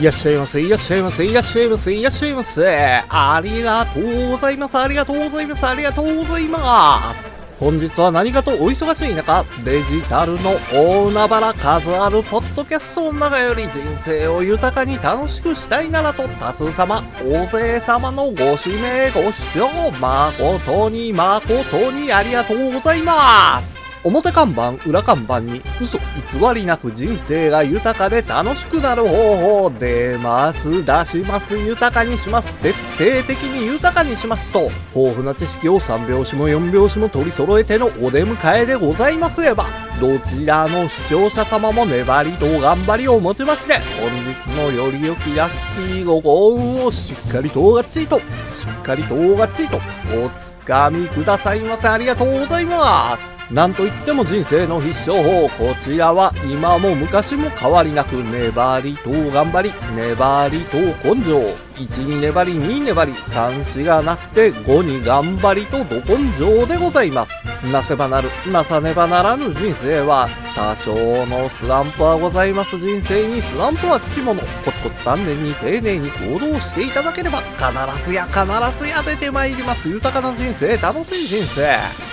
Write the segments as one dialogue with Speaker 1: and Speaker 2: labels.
Speaker 1: いらっしゃいませ、いらっしゃいませ、いらっしゃいませ、いらっしゃいませ。ありがとうございます、ありがとうございます、ありがとうございます。本日は何かとお忙しい中、デジタルの大海原数あるポッドキャストの中より人生を豊かに楽しくしたいならと多数様、大勢様のご指名ご視聴誠に誠にありがとうございます。表看板、裏看板に嘘偽りなく人生が豊かで楽しくなる方法出ます、出します、豊かにします、徹底的に豊かにしますと、豊富な知識を3拍子も4拍子も取り揃えてのお出迎えでございますれば、どちらの視聴者様も粘りと頑張りをもちまして、本日のより良きラッキーご幸運をしっかりとがっちりと、しっかりとがっちりと、おつかみくださいませ。ありがとうございます。なんといっても人生の必勝法、こちらは今も昔も変わりなく粘りと頑張り、粘りと根性、1に粘り、2に粘り、3、4がなって5に頑張りとど根性でございます。なせばなる、なさねばならぬ人生は、多少のスランプはございます人生にスランプはつきもの。コツコツ丹念に丁寧に行動していただければ、必ずや必ずや出てまいります。豊かな人生、楽しい人生。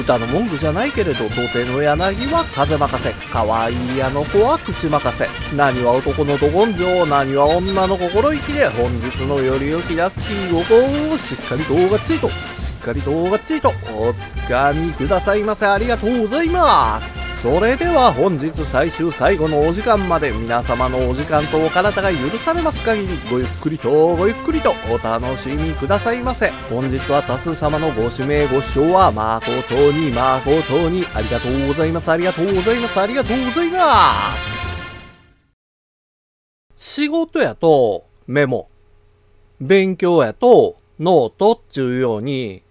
Speaker 1: 歌の文句じゃないけれど、土手の柳は風任せ。可愛いあの子は口任せ。何は男のど根性、何は女の心意気で、本日のより良きラッキーご幸をしっかりとがっちとっかりとがっちりとおつかみくださいませ。ありがとうございます。それでは本日最終最後のお時間まで皆様のお時間とお体が許されます限りごゆっくりとごゆっくりとお楽しみくださいませ。本日は多数様のご指名ご視聴は誠に誠にありがとうございます。ありがとうございます。ありがとうございます。仕事やとメモ。勉強やとノートっちゅうように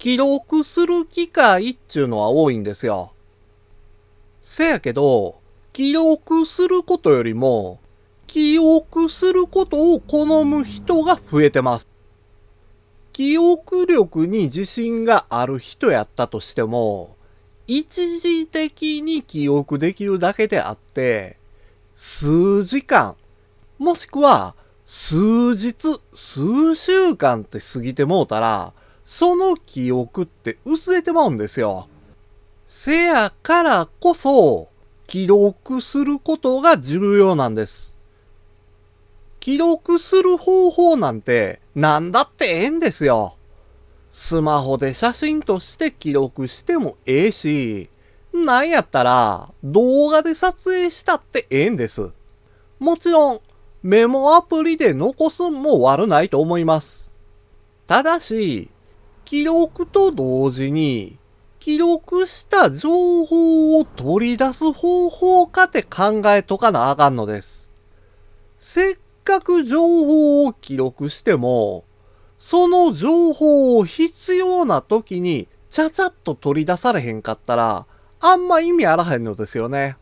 Speaker 1: 記録する機会っちゅうのは多いんですよ。せやけど、記録することよりも、記憶することを好む人が増えてます。記憶力に自信がある人やったとしても、一時的に記憶できるだけであって、数時間、もしくは数日、数週間って過ぎてもうたら、その記憶って薄れてまうんですよ。せやからこそ、記録することが重要なんです。記録する方法なんて何だってええんですよ。スマホで写真として記録してもええし、なんやったら動画で撮影したってええんです。もちろんメモアプリで残すんも悪ないと思います。ただし、記録と同時に、記録した情報を取り出す方法かって考えとかなあかんのです。せっかく情報を記録しても、その情報を必要な時にちゃちゃっと取り出されへんかったら、あんま意味あらへんのですよね。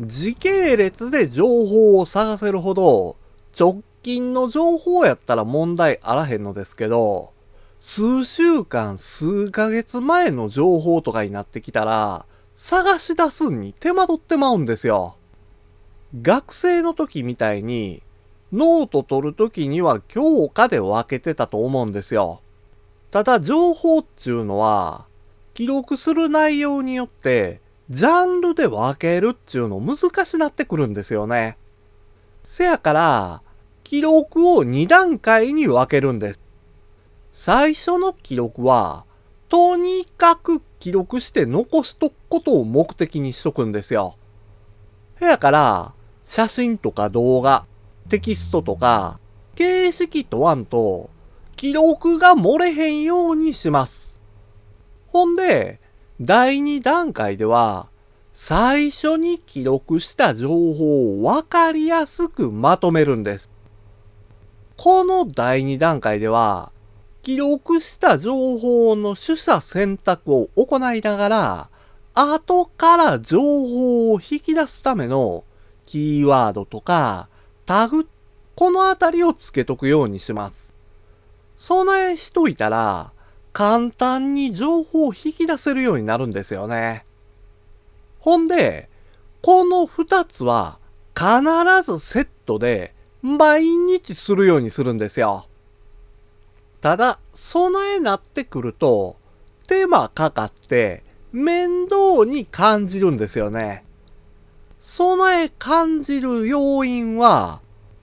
Speaker 1: 時系列で情報を探せるほど、直近の情報やったら問題あらへんのですけど、数週間、数ヶ月前の情報とかになってきたら、探し出すに手間取ってまうんですよ。学生の時みたいに、ノート取る時には教科で分けてたと思うんですよ。ただ情報っちゅうのは、記録する内容によって、ジャンルで分けるっちゅうの難しなってくるんですよね。せやから、記録を2段階に分けるんです。最初の記録は、とにかく記録して残しとくことを目的にしとくんですよ。やから、写真とか動画、テキストとか、形式問わんと、記録が漏れへんようにします。ほんで、第2段階では、最初に記録した情報をわかりやすくまとめるんです。この第2段階では、記録した情報の取捨選択を行いながら、後から情報を引き出すためのキーワードとかタグ、このあたりを付けとくようにします。備えしといたら、簡単に情報を引き出せるようになるんですよね。ほんで、この二つは必ずセットで毎日するようにするんですよ。ただ、備えなってくると、手間かかって面倒に感じるんですよね。備え感じる要因は、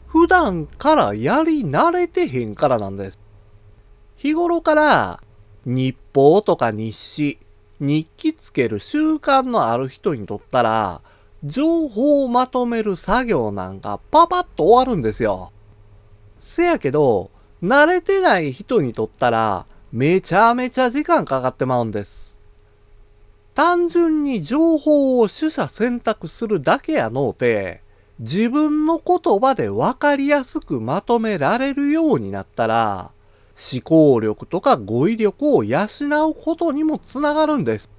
Speaker 1: 普段からやり慣れてへんからなんです。日頃から日報とか日誌、日記つける習慣のある人にとったら、情報をまとめる作業なんかパパッと終わるんですよ。せやけど、慣れてない人にとったら、めちゃめちゃ時間かかってまうんです。単純に情報を取捨選択するだけやのうて、自分の言葉でわかりやすくまとめられるようになったら、思考力とか語彙力を養うことにもつながるんです。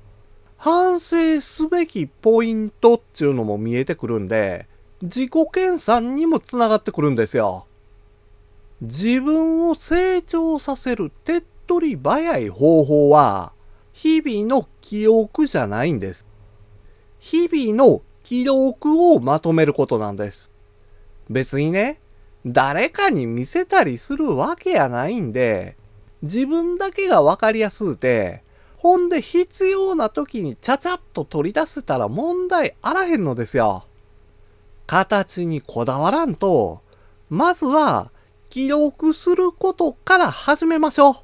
Speaker 1: 反省すべきポイントっていうのも見えてくるんで、自己研鑽にもつながってくるんですよ。自分を成長させる手っ取り早い方法は、日々の記憶じゃないんです。日々の記録をまとめることなんです。別にね、誰かに見せたりするわけやないんで、自分だけがわかりやすうて、ほんで必要な時にちゃちゃっと取り出せたら問題あらへんのですよ。形にこだわらんと、まずは記録することから始めましょう。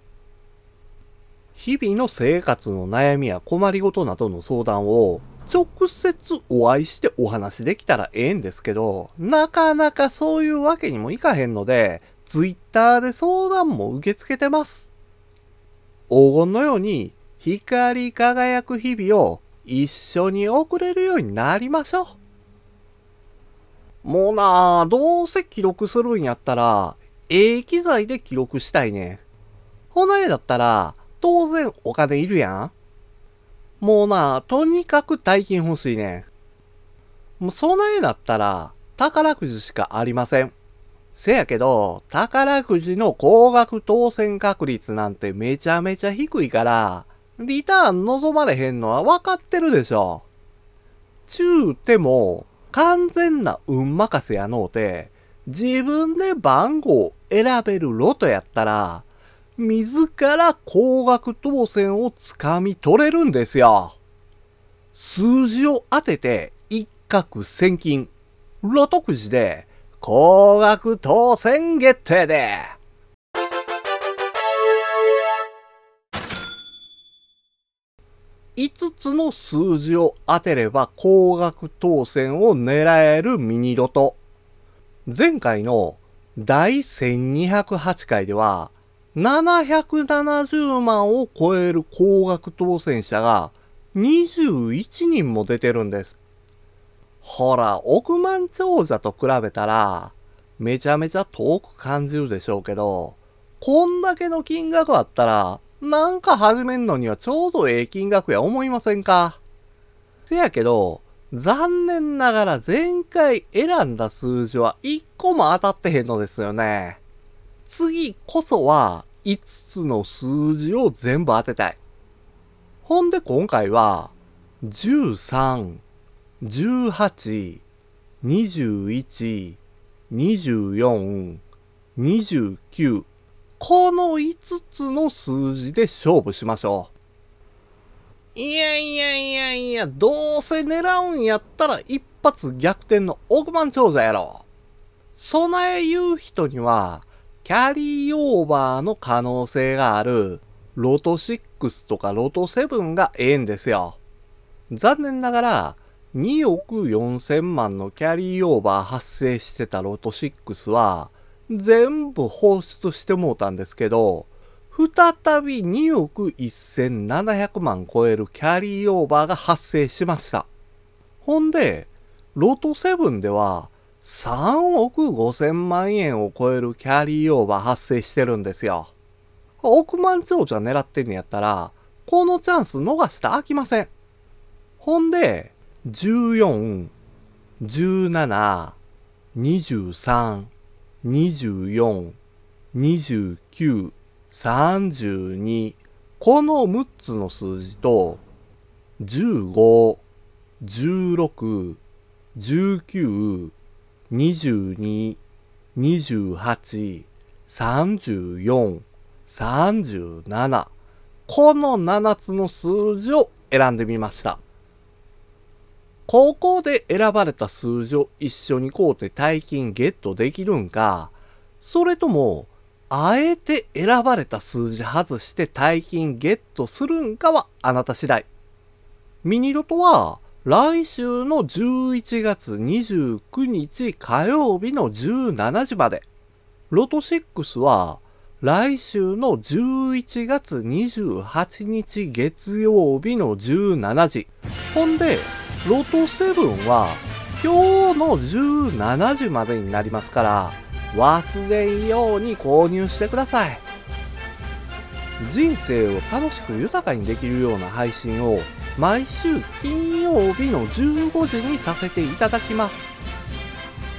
Speaker 1: 日々の生活の悩みや困りごとなどの相談を直接お会いしてお話できたらええんですけど、なかなかそういうわけにもいかへんので、ツイッターで相談も受け付けてます。黄金のように光り輝く日々を一緒に送れるようになりましょう。もうなあ、どうせ記録するんやったら、ええ機材で記録したいね。ほなえだったら、当然お金いるやん。もうな、とにかく大金欲しいね。もうそないだったら、宝くじしかありません。せやけど、宝くじの高額当選確率なんてめちゃめちゃ低いから、リターン望まれへんのは分かってるでしょ。ちゅうても、完全な運任せやのうて、自分で番号選べるロトやったら、自ら高額当選をつかみ取れるんですよ。数字を当てて一攫千金、ロトくじで高額当選ゲットやで。5つの数字を当てれば高額当選を狙えるミニロト。前回の第1208回では770万を超える高額当選者が21人も出てるんです。ほら、億万長者と比べたら、めちゃめちゃ遠く感じるでしょうけど、こんだけの金額あったら、なんか始めんのにはちょうどええ金額や思いませんか？せやけど、残念ながら前回選んだ数字は1個も当たってへんのですよね。次こそは5つの数字を全部当てたい。ほんで今回は、13、18、21、24、29、この5つの数字で勝負しましょう。いやいやいやいや、どうせ狙うんやったら一発逆転の億万長者やろ。備え言う人には、キャリーオーバーの可能性があるロト6とかロト7がええんですよ。残念ながら2億4000万のキャリーオーバー発生してたロト6は全部放出してもうたんですけど、再び2億1700万超えるキャリーオーバーが発生しました。ほんで、ロト7では3億5千万円を超えるキャリーオーバー発生してるんですよ。億万長者狙ってんのやったら、このチャンス逃したら飽きません。ほんで、14、17、23、24、29、32、この6つの数字と、15、16、19、22、28、34、37。この7つの数字を選んでみました。ここで選ばれた数字を一緒に買うて大金ゲットできるんか、それとも、あえて選ばれた数字外して大金ゲットするんかはあなた次第。ミニロトは来週の11月29日火曜日の17時まで。ロト6は来週の11月28日月曜日の17時。ほんで、ロト7は今日の17時までになりますから、忘れんように購入してください。人生を楽しく豊かにできるような配信を毎週金曜日の15時にさせていただきます。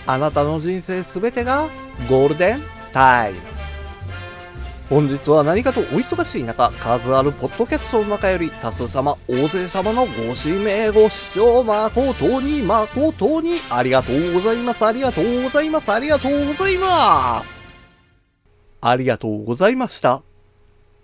Speaker 1: あなたの人生すべてがゴールデンタイム。本日は何かとお忙しい中、数あるポッドキャストの中より多数様、大勢様のご指名ご視聴誠に誠にありがとうございます。ありがとうございます。ありがとうございます。ありがとうございました。